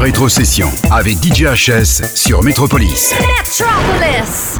Rétrocession avec DJ HS sur Metropolis. Metropolis.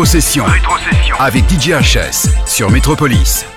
Rétrocession. Avec DJ HS sur Métropolis. Métropolis.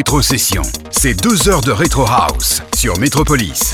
Rétrocession, c'est deux heures de Retro House sur Metropolis.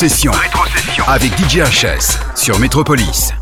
Rétrocession. Rétrocession. Avec DJ HS sur Métropolis.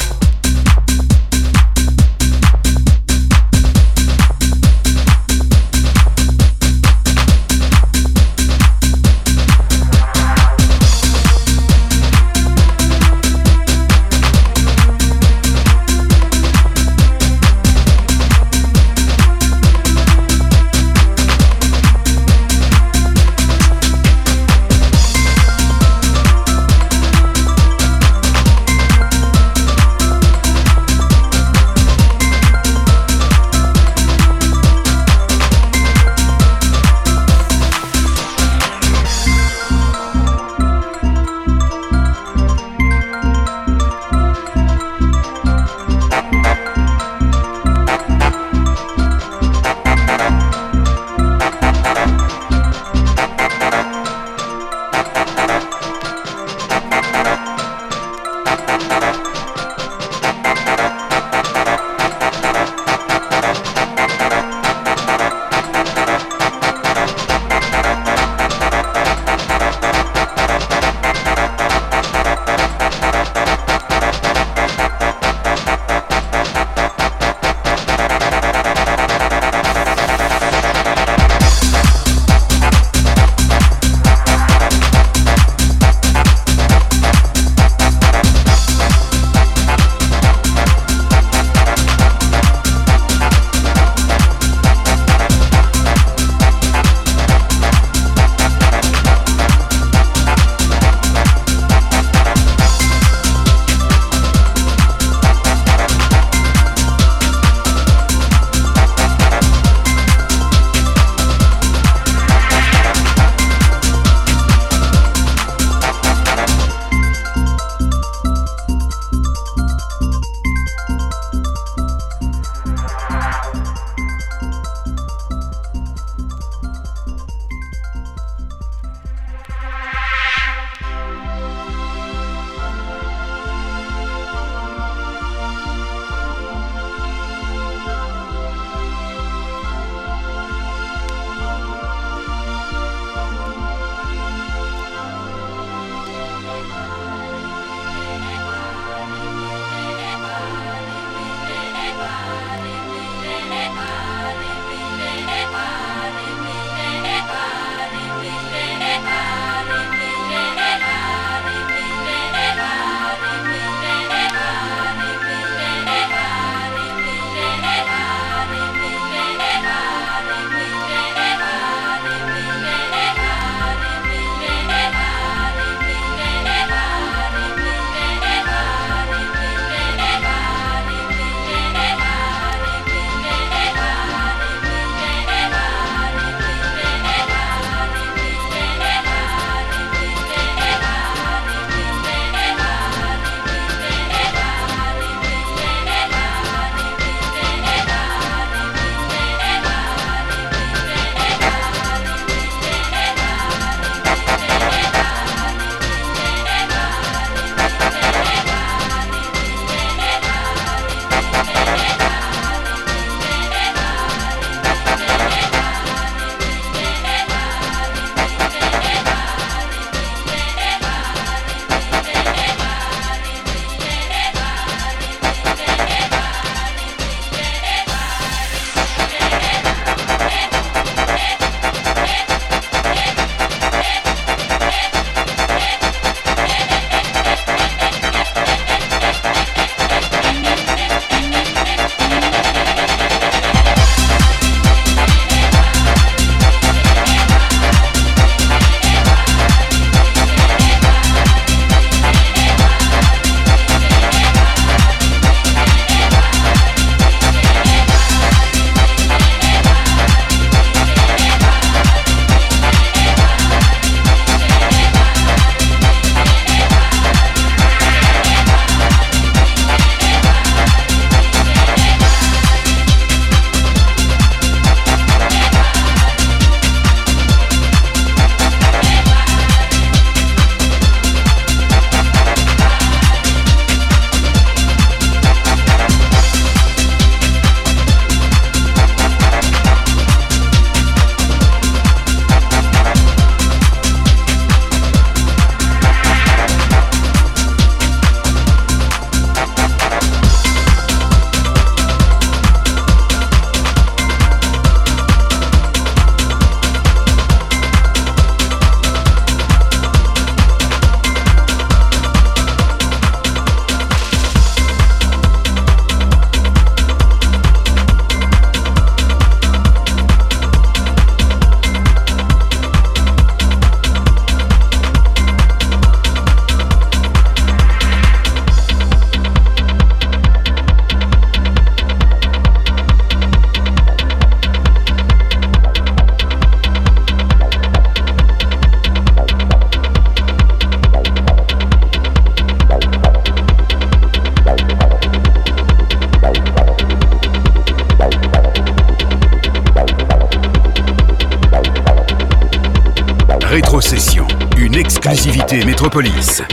police.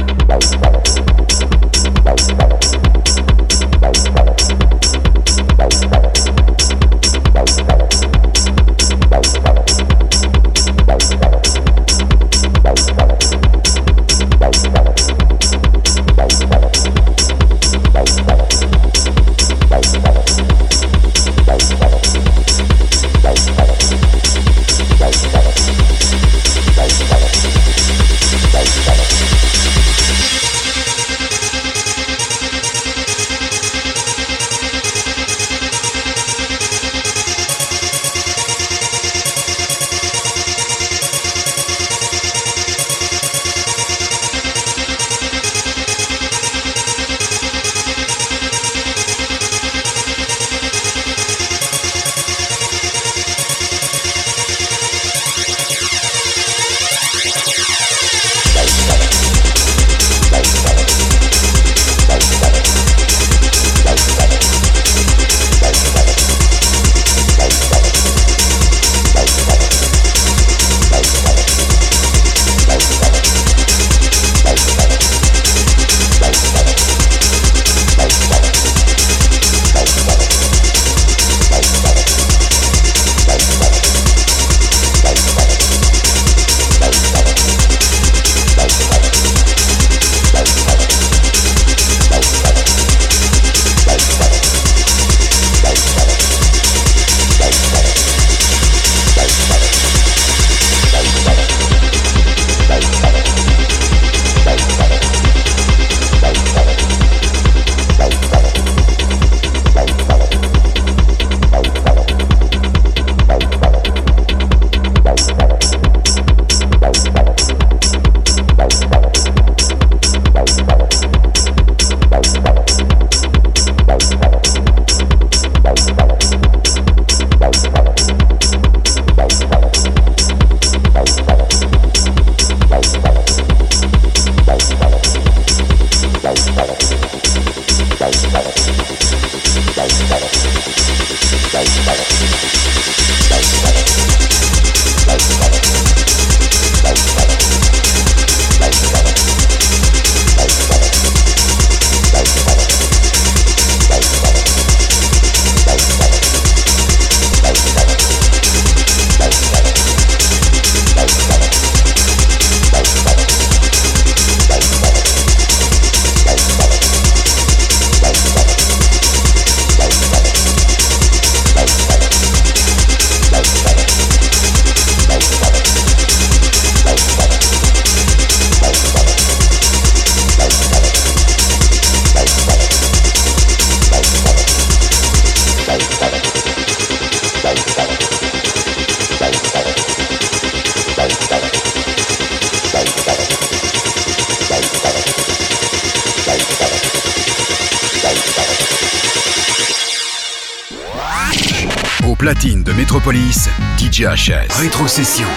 Metropolis, DJ HS. Rétrocession.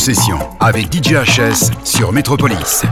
Rétrocession avec DJHS sur Metropolis.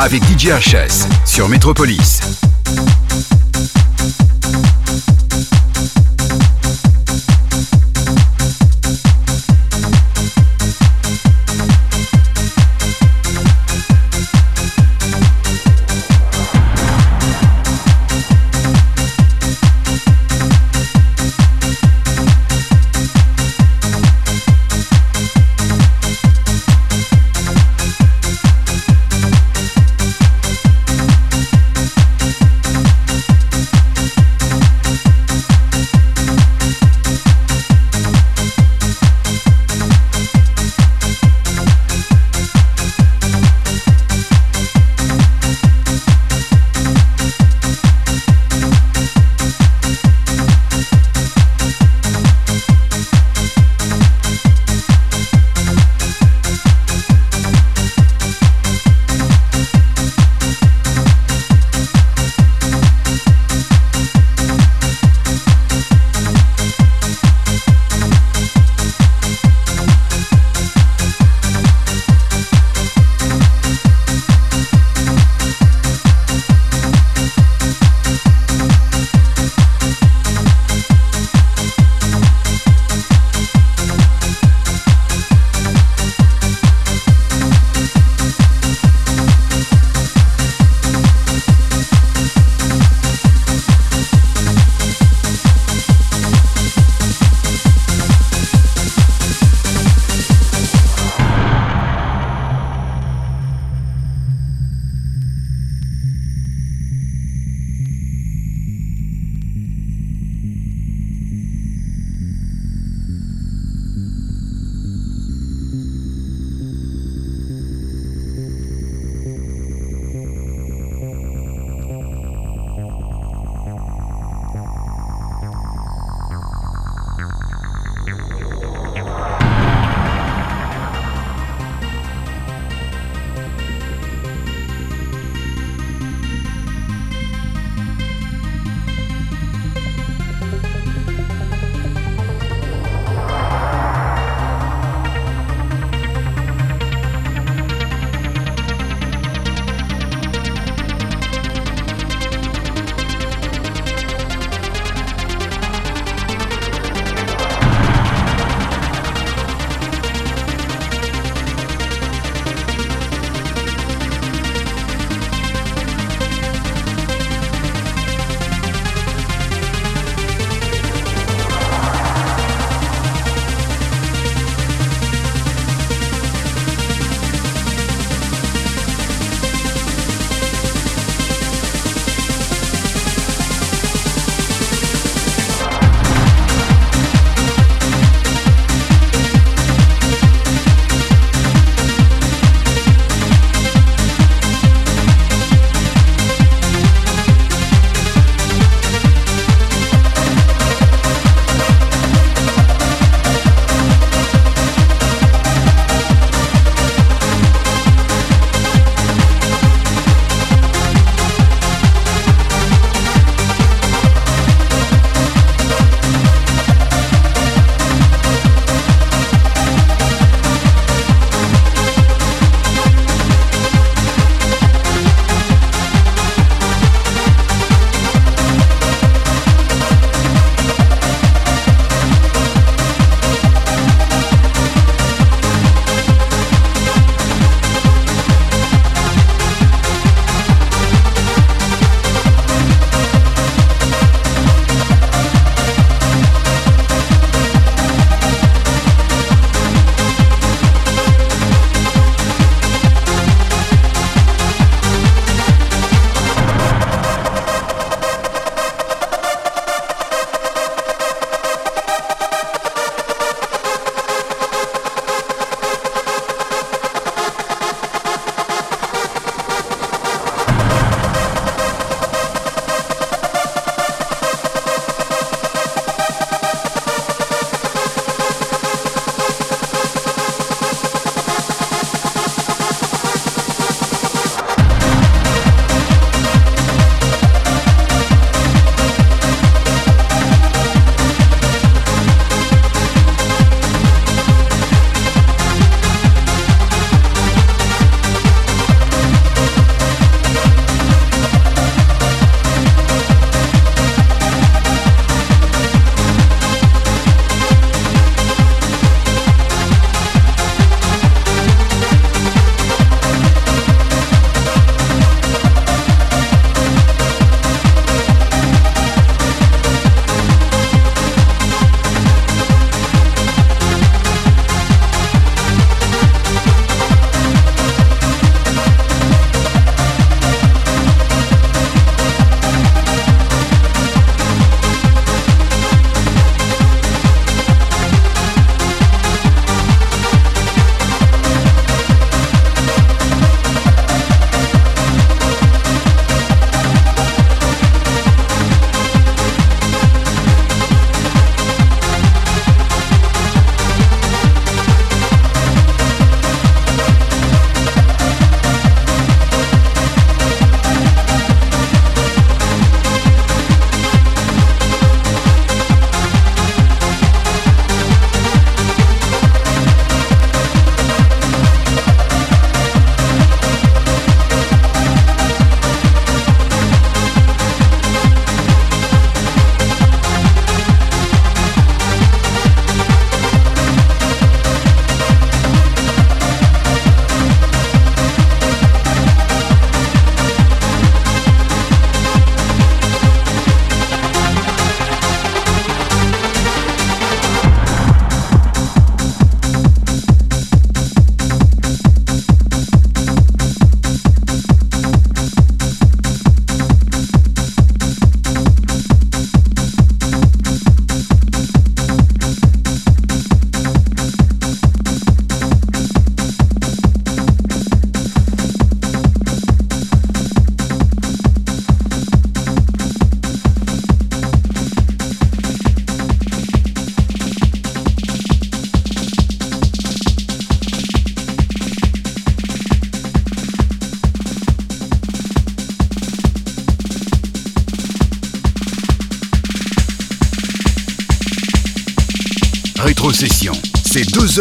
avec DJ HS sur Métropolis.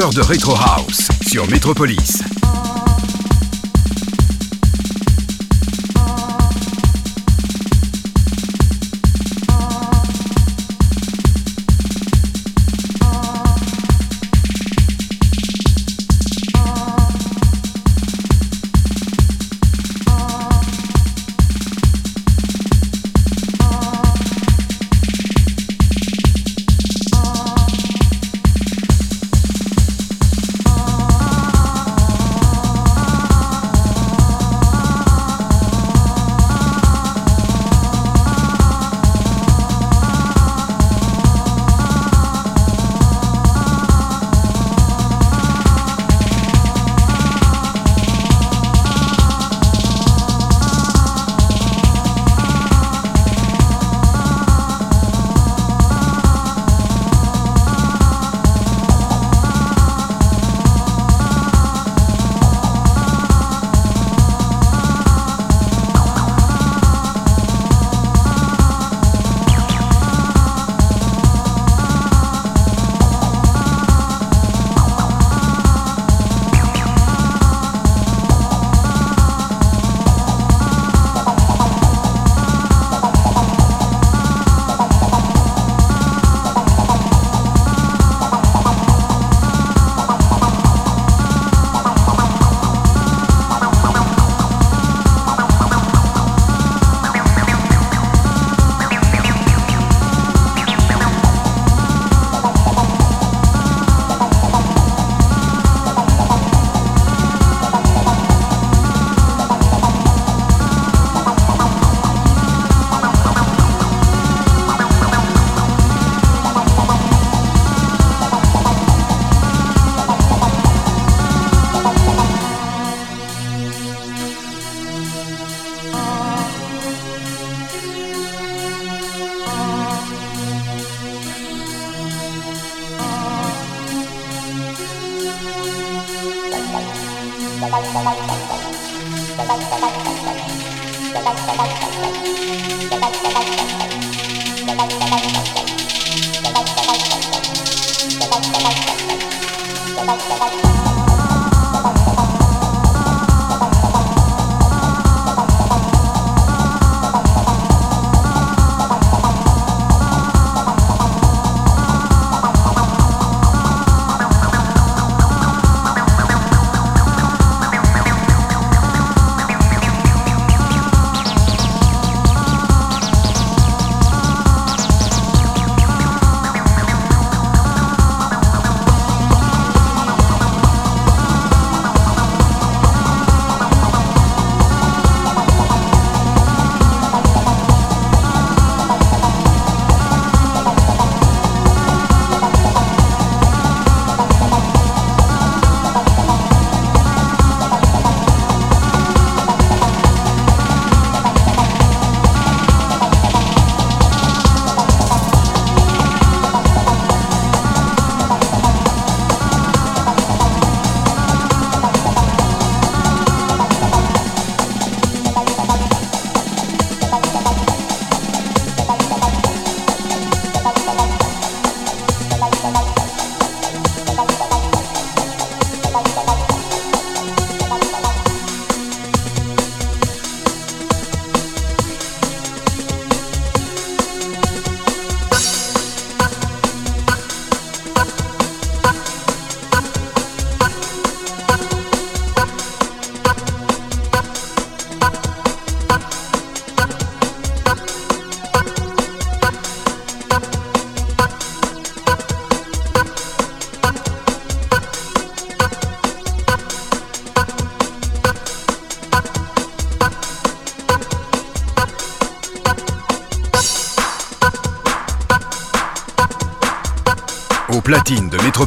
de Retro House sur Metropolis.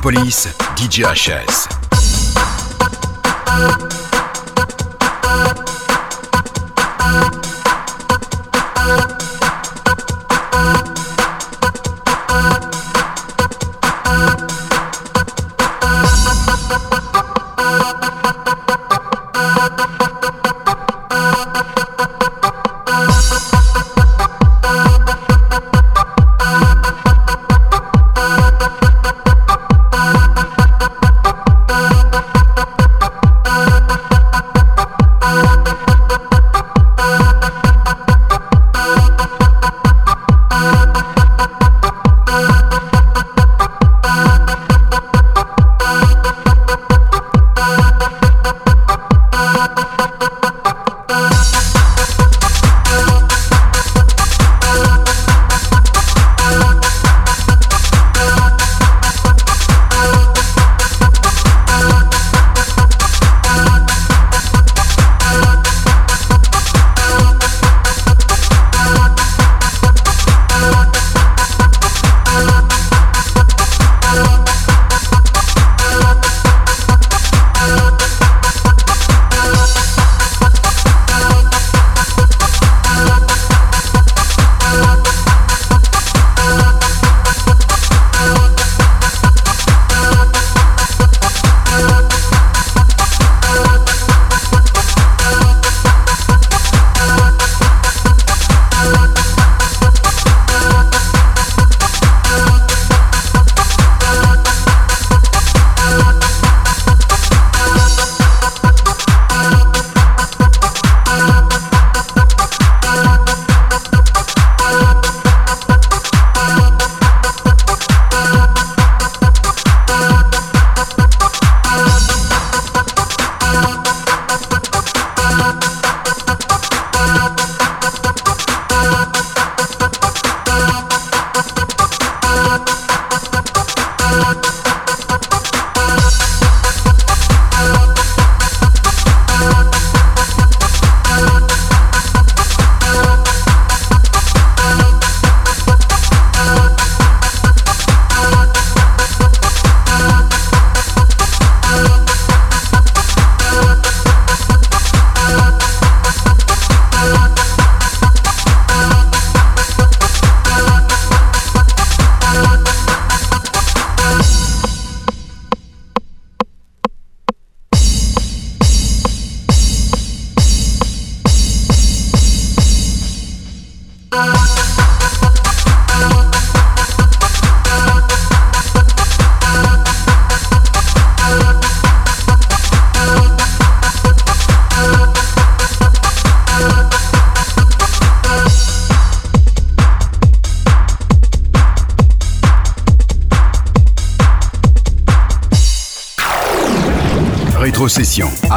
police, DJHS.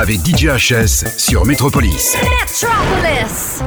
Avec DJ HS sur Metropolis. Metropolis.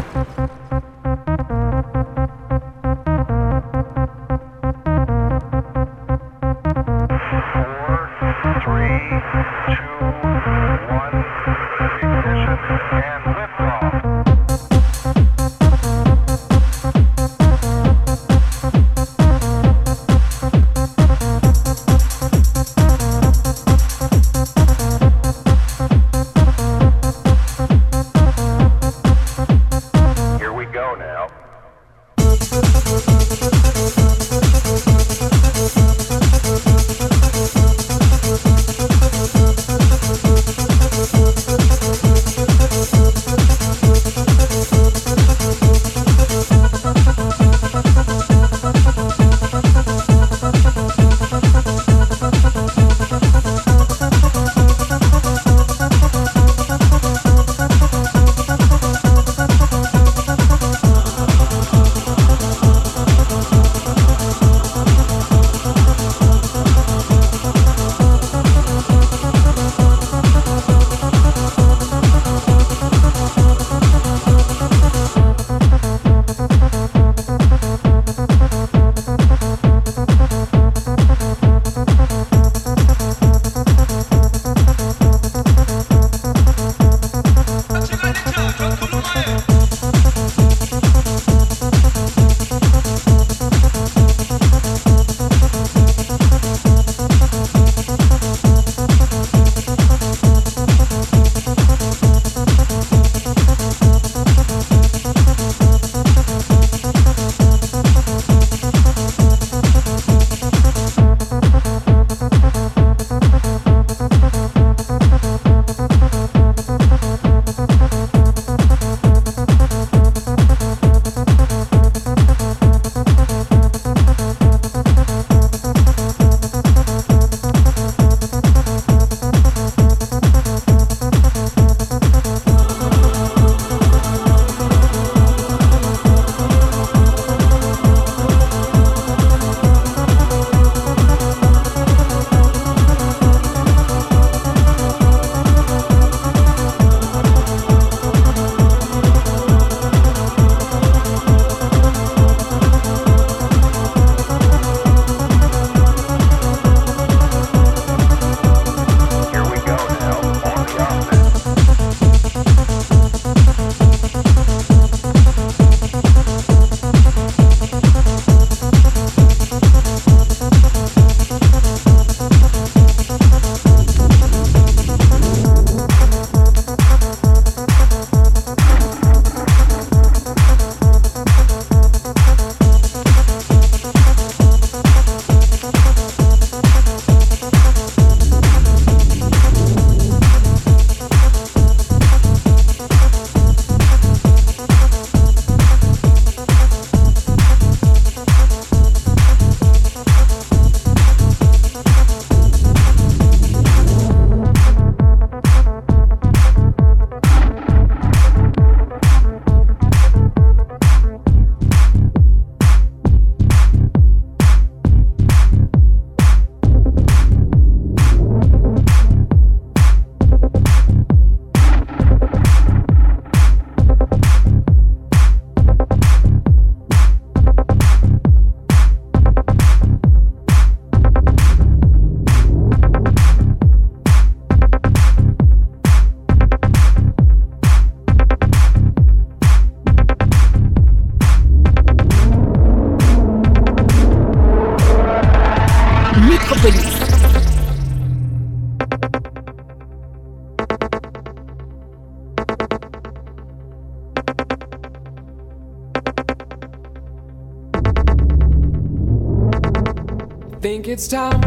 It's time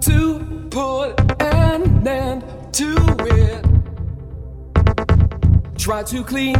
to put an end to it. Try to clean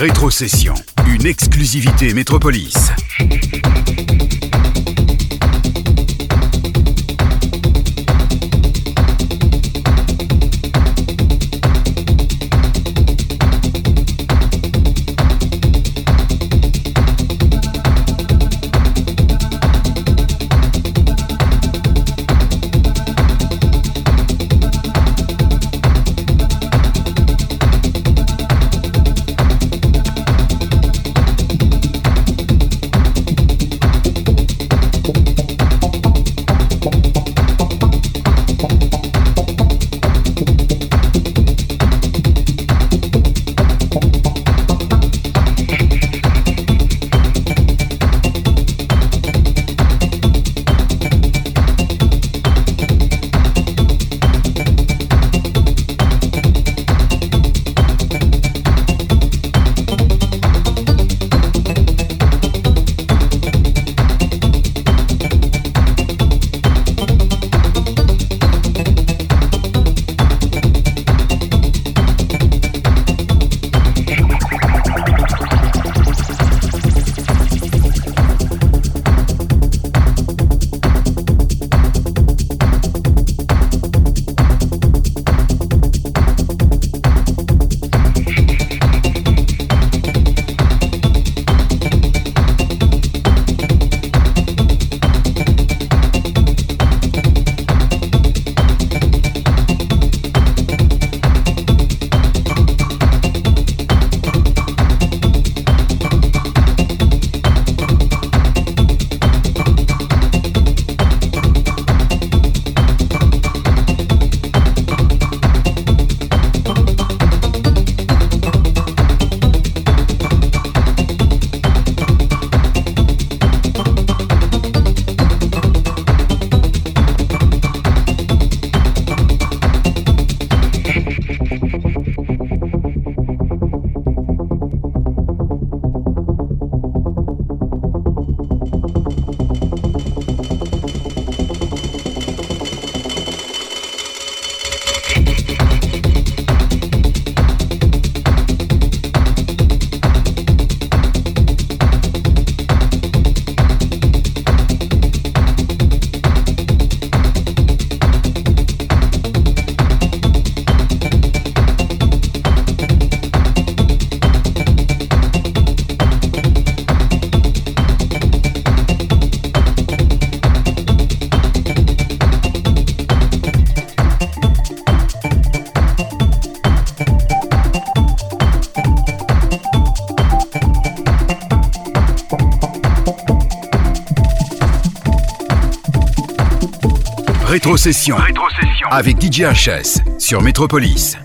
Rétrocession, une exclusivité Métropolis. Rétrocession. Avec DJ HS sur Métropolis.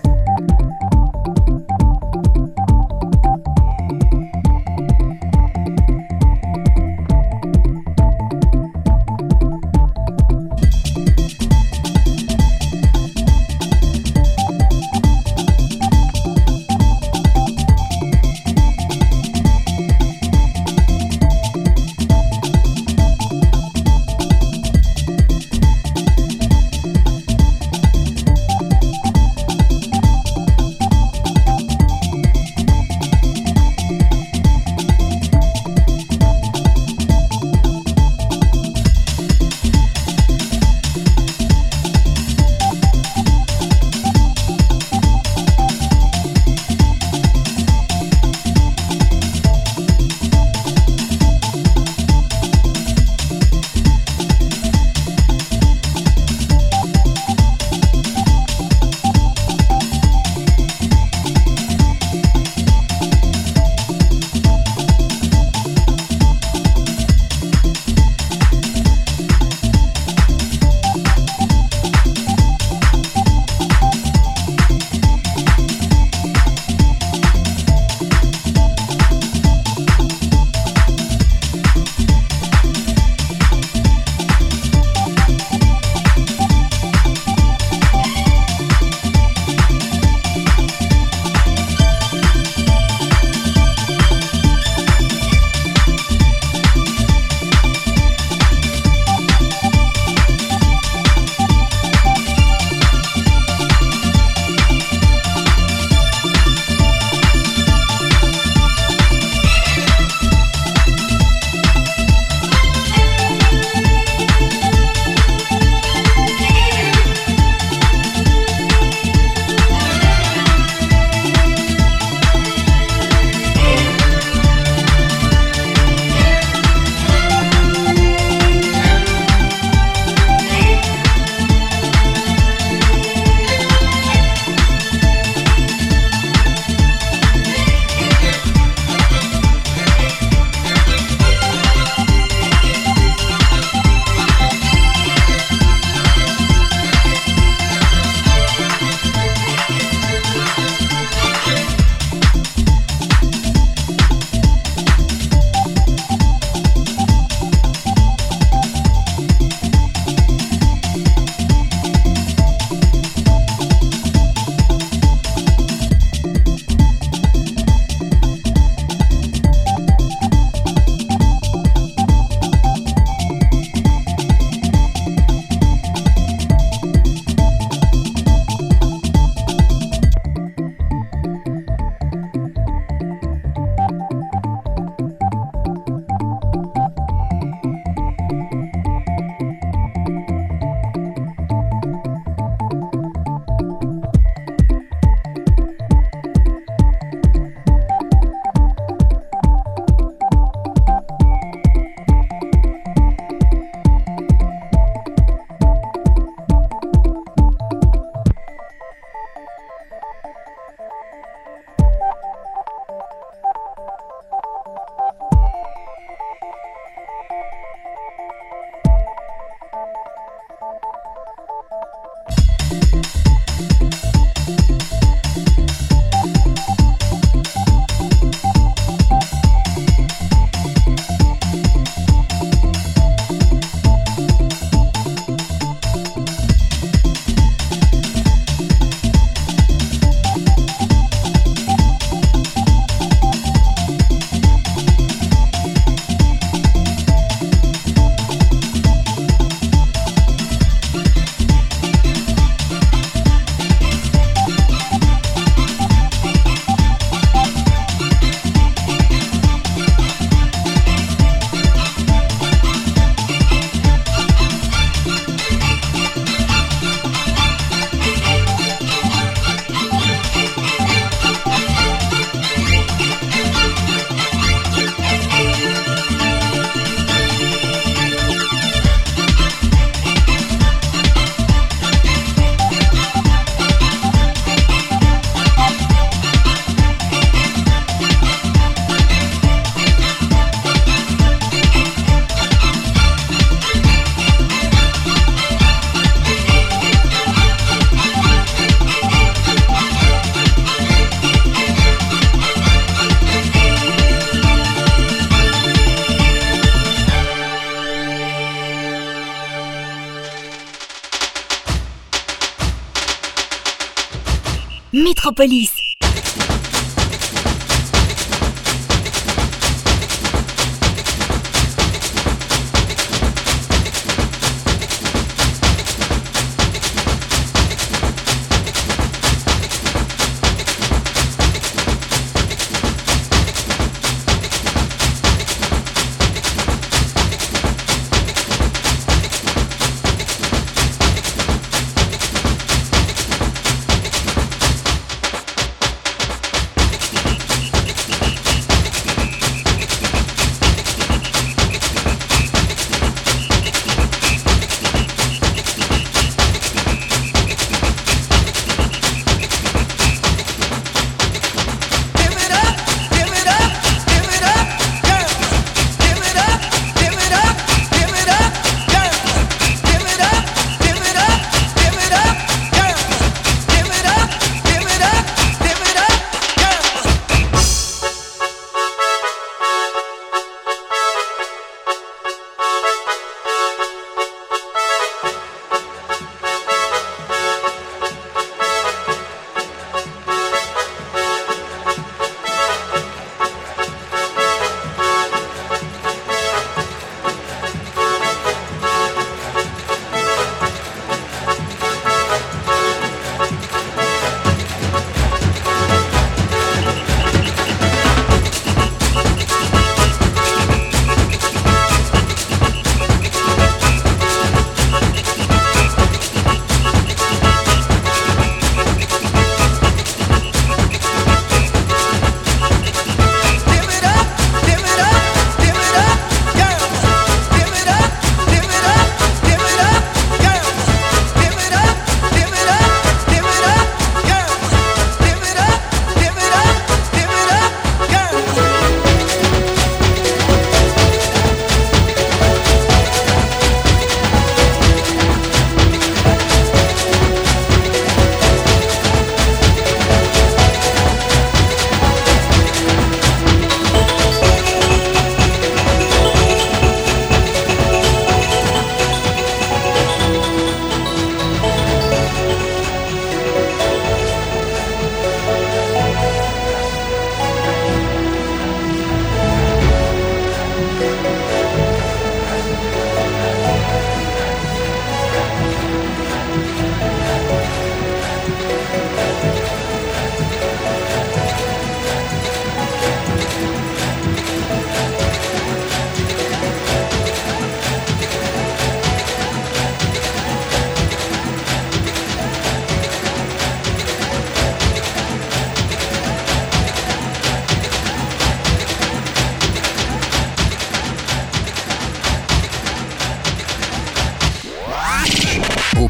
Злополис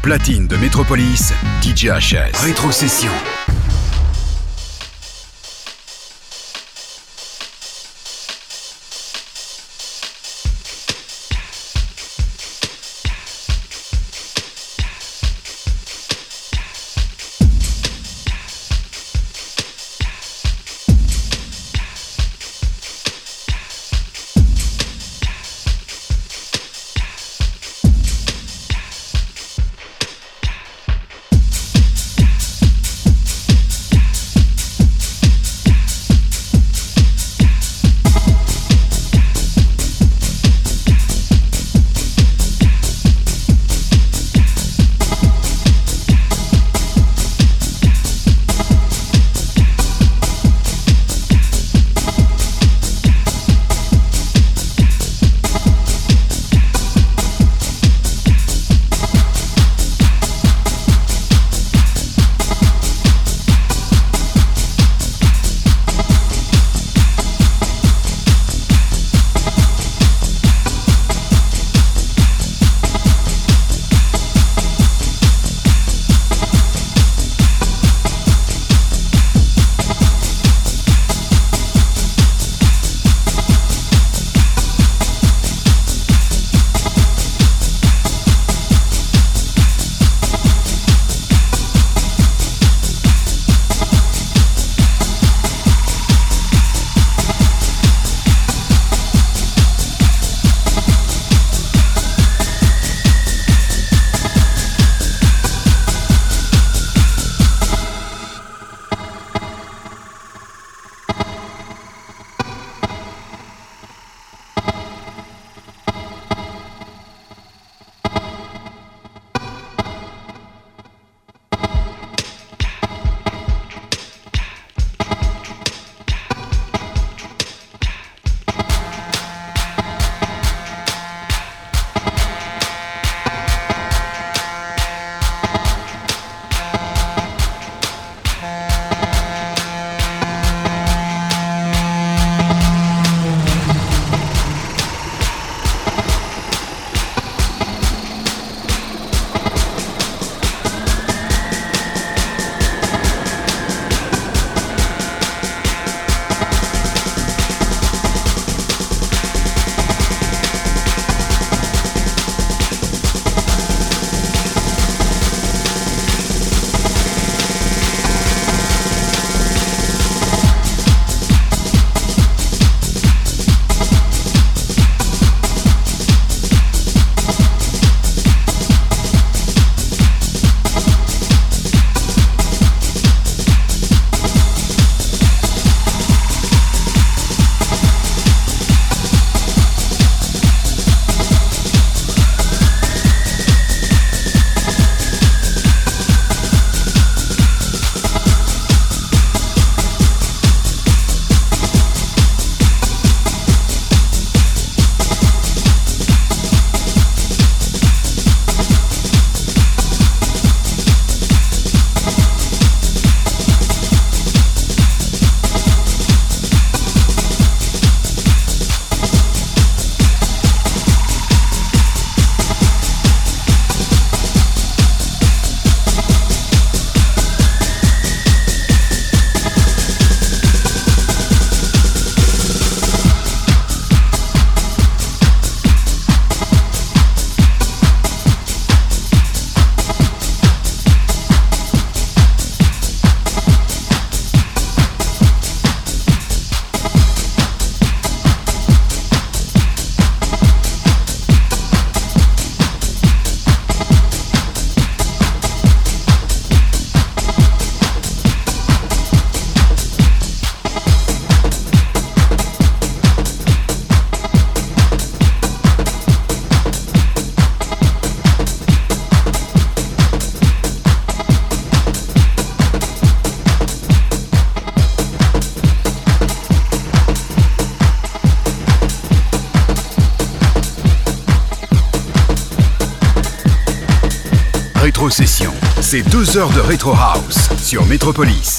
platine de Métropolis, DJ HS. Rétrocession. c'est deux heures de Retro House sur Metropolis.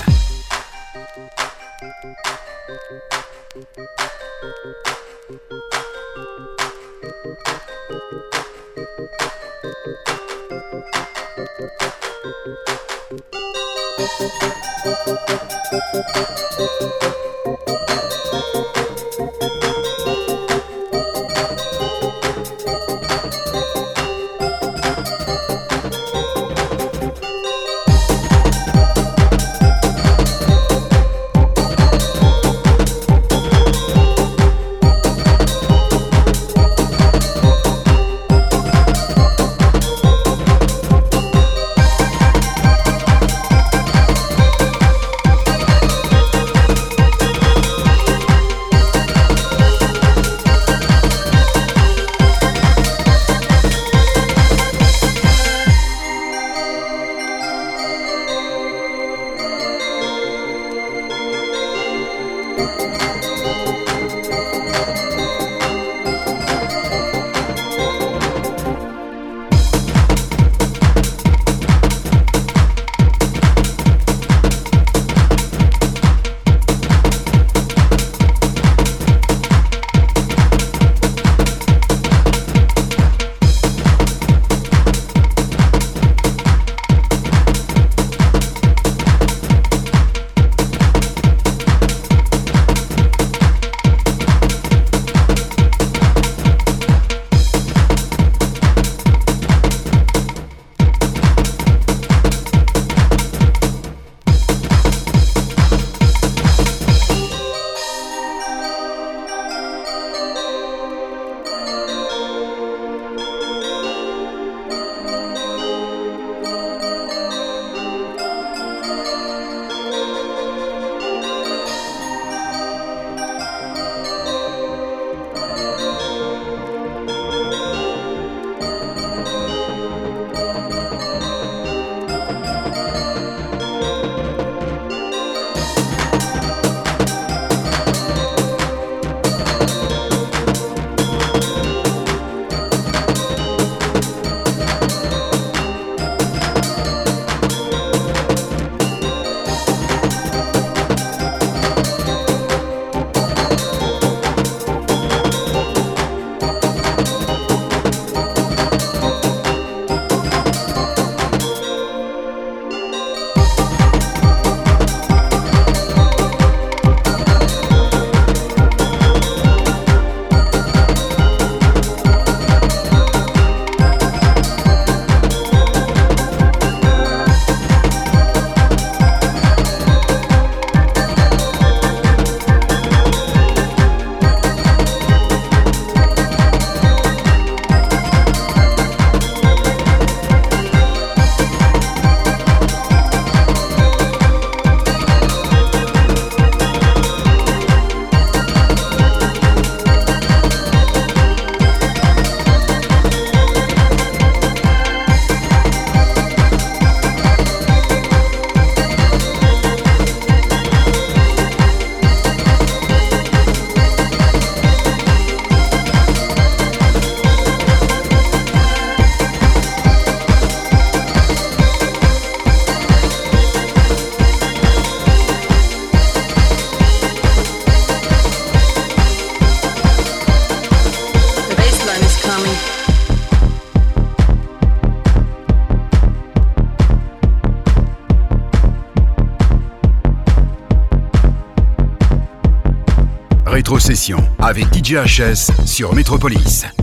GHS sur Métropolis.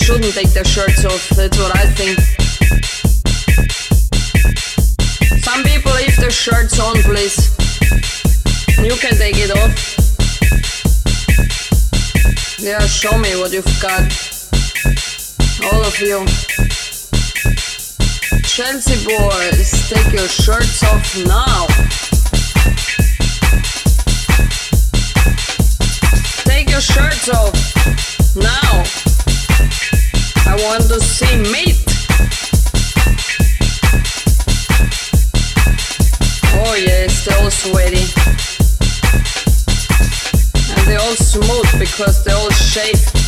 shouldn't take their shirts off. That's what I think. Some people leave their shirts on, please. You can take it off. Yeah, show me what you've got. All of you. Chelsea boys, take your shirts off now. Take your shirts off now. Want to see meat. Oh yes, they're all sweaty. And they're all smooth because they're all shaved.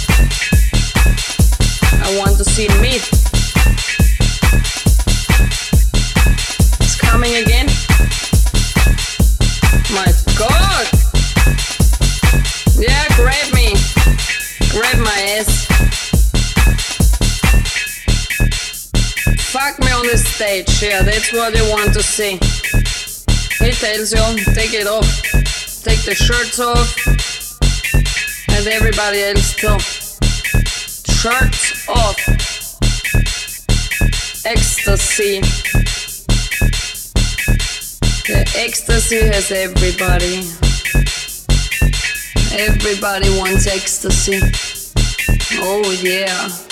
What you want to see. He tells you, take it off. Take the shirts off. And everybody else too. Shirts off. Ecstasy. The ecstasy has everybody. Everybody wants ecstasy. Oh yeah.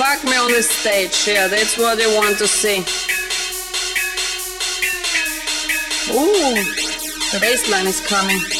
Fuck me on the stage, yeah, that's what they want to see. Ooh, the bassline is coming.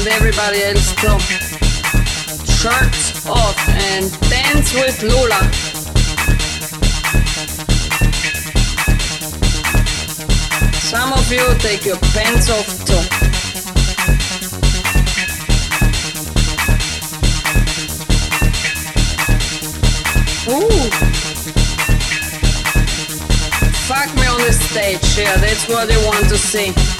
And everybody else too. Shirts off and dance with Lula. Some of you take your pants off too. Ooh. Fuck me on the stage, yeah, that's what they want to see.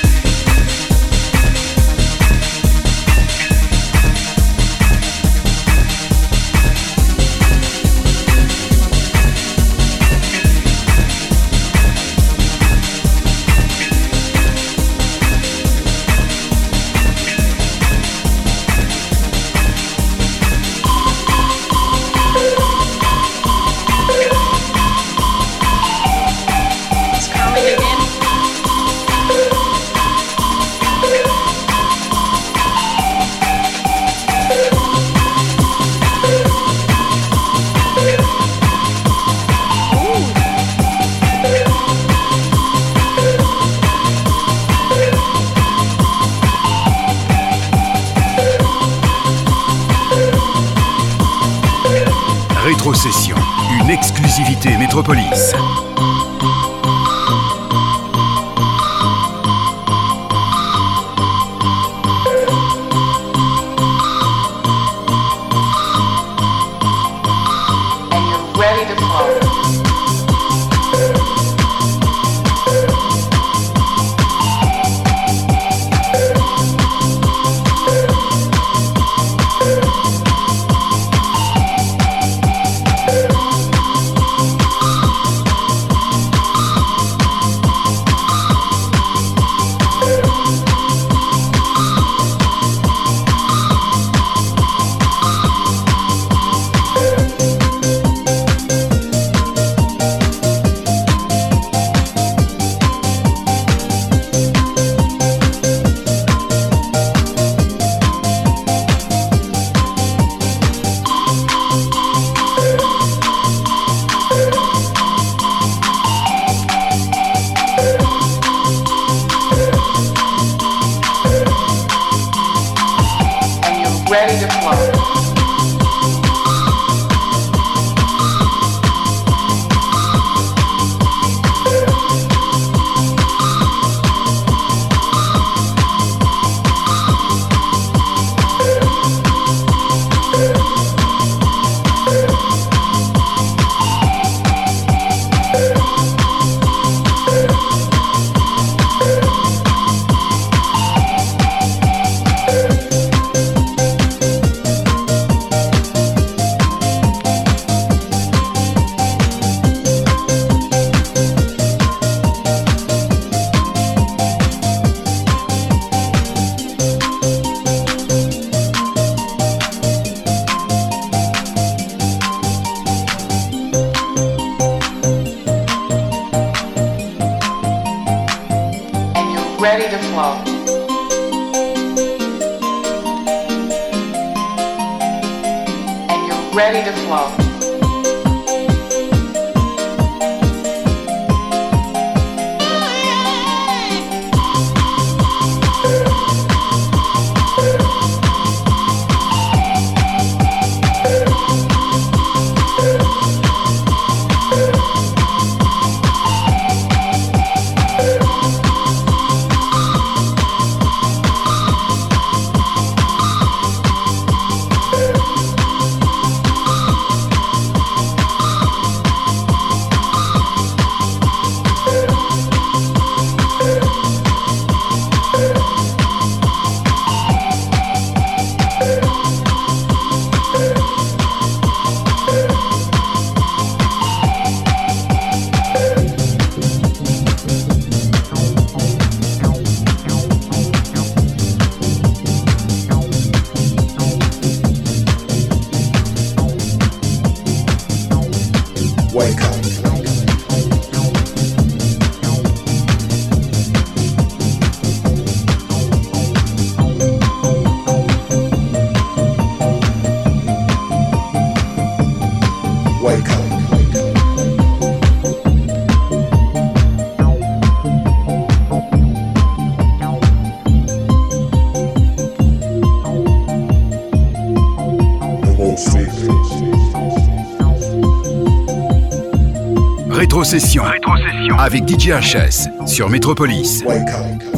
Métropolis. Rétrocession. Avec DJ HS sur Métropolis. Wake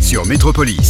sur Métropolis.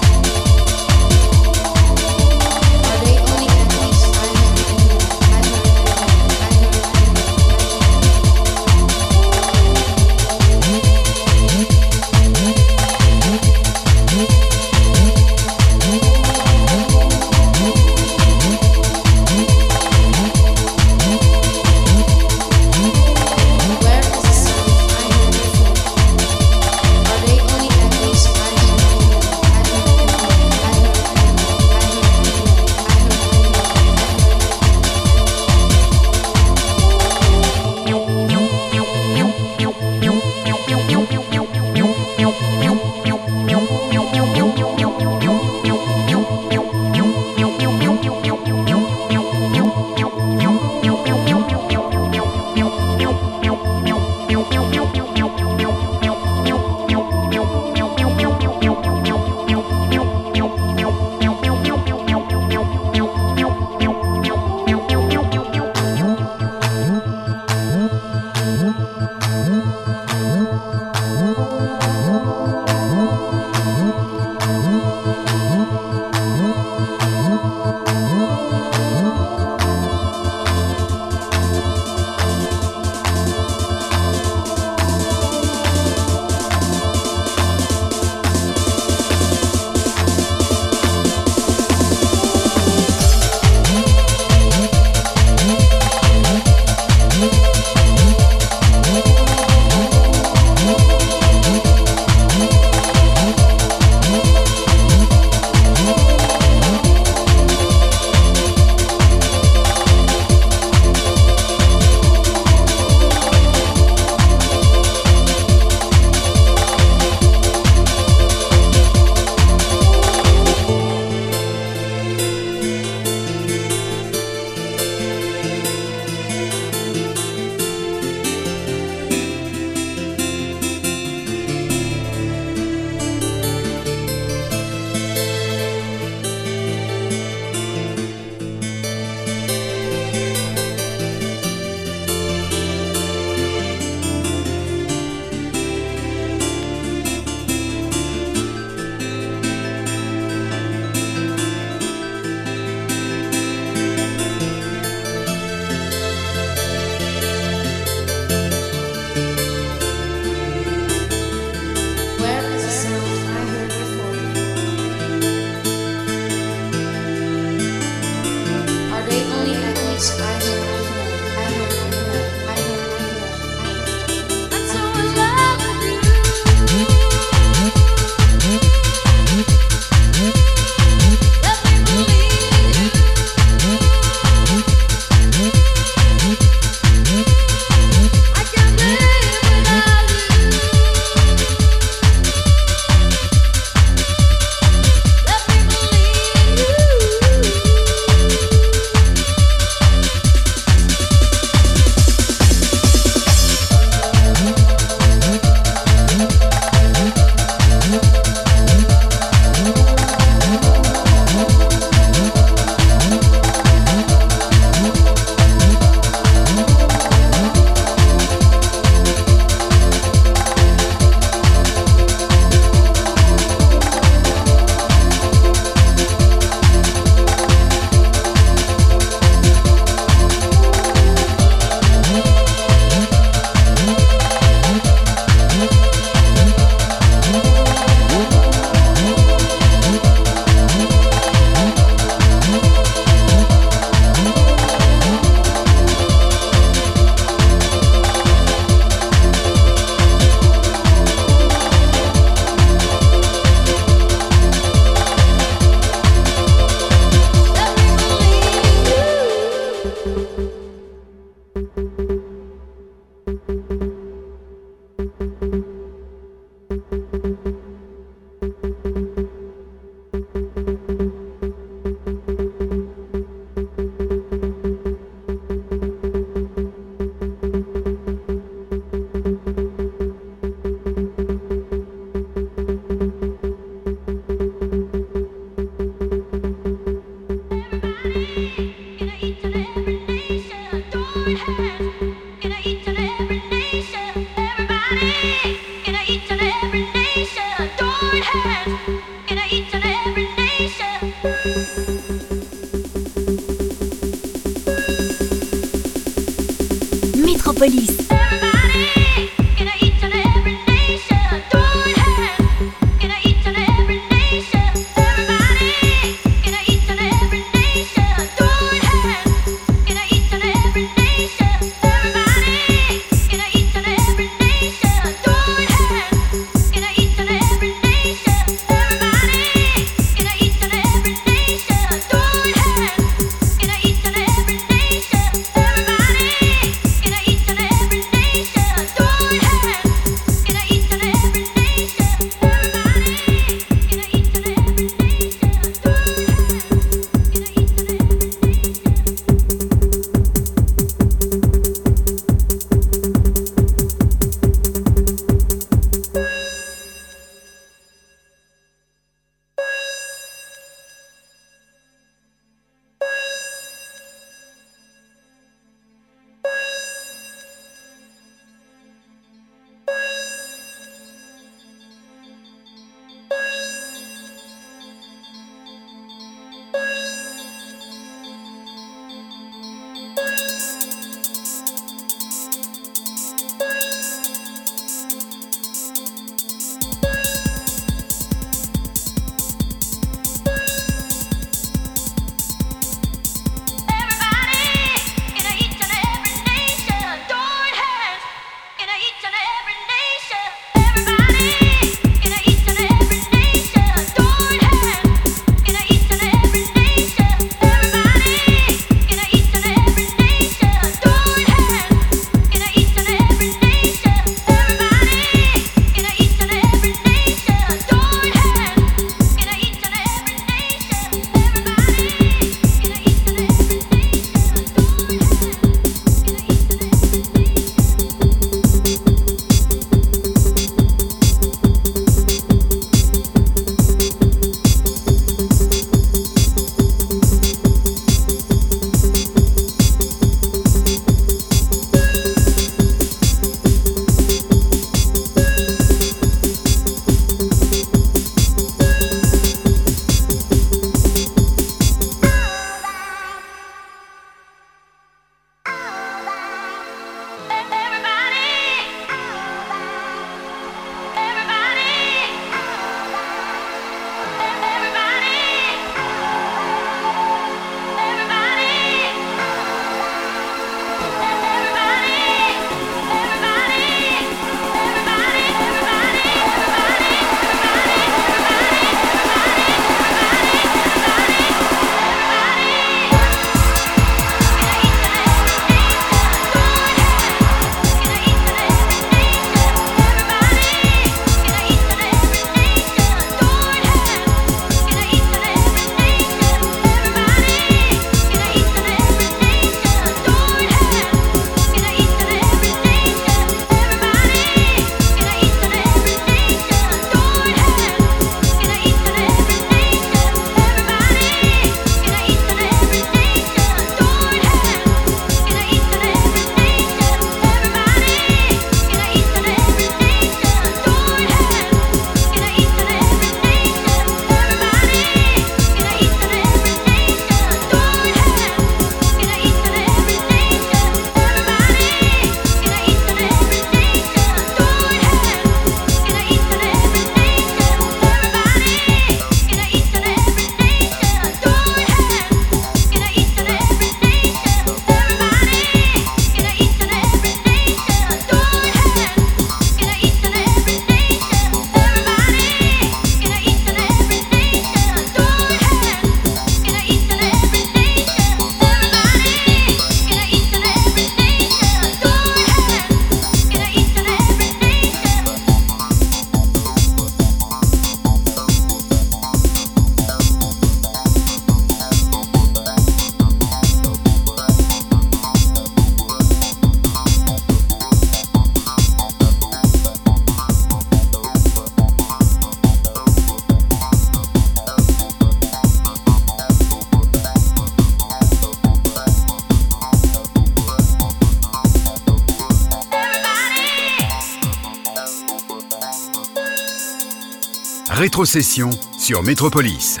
Rétrocession sur Métropolis.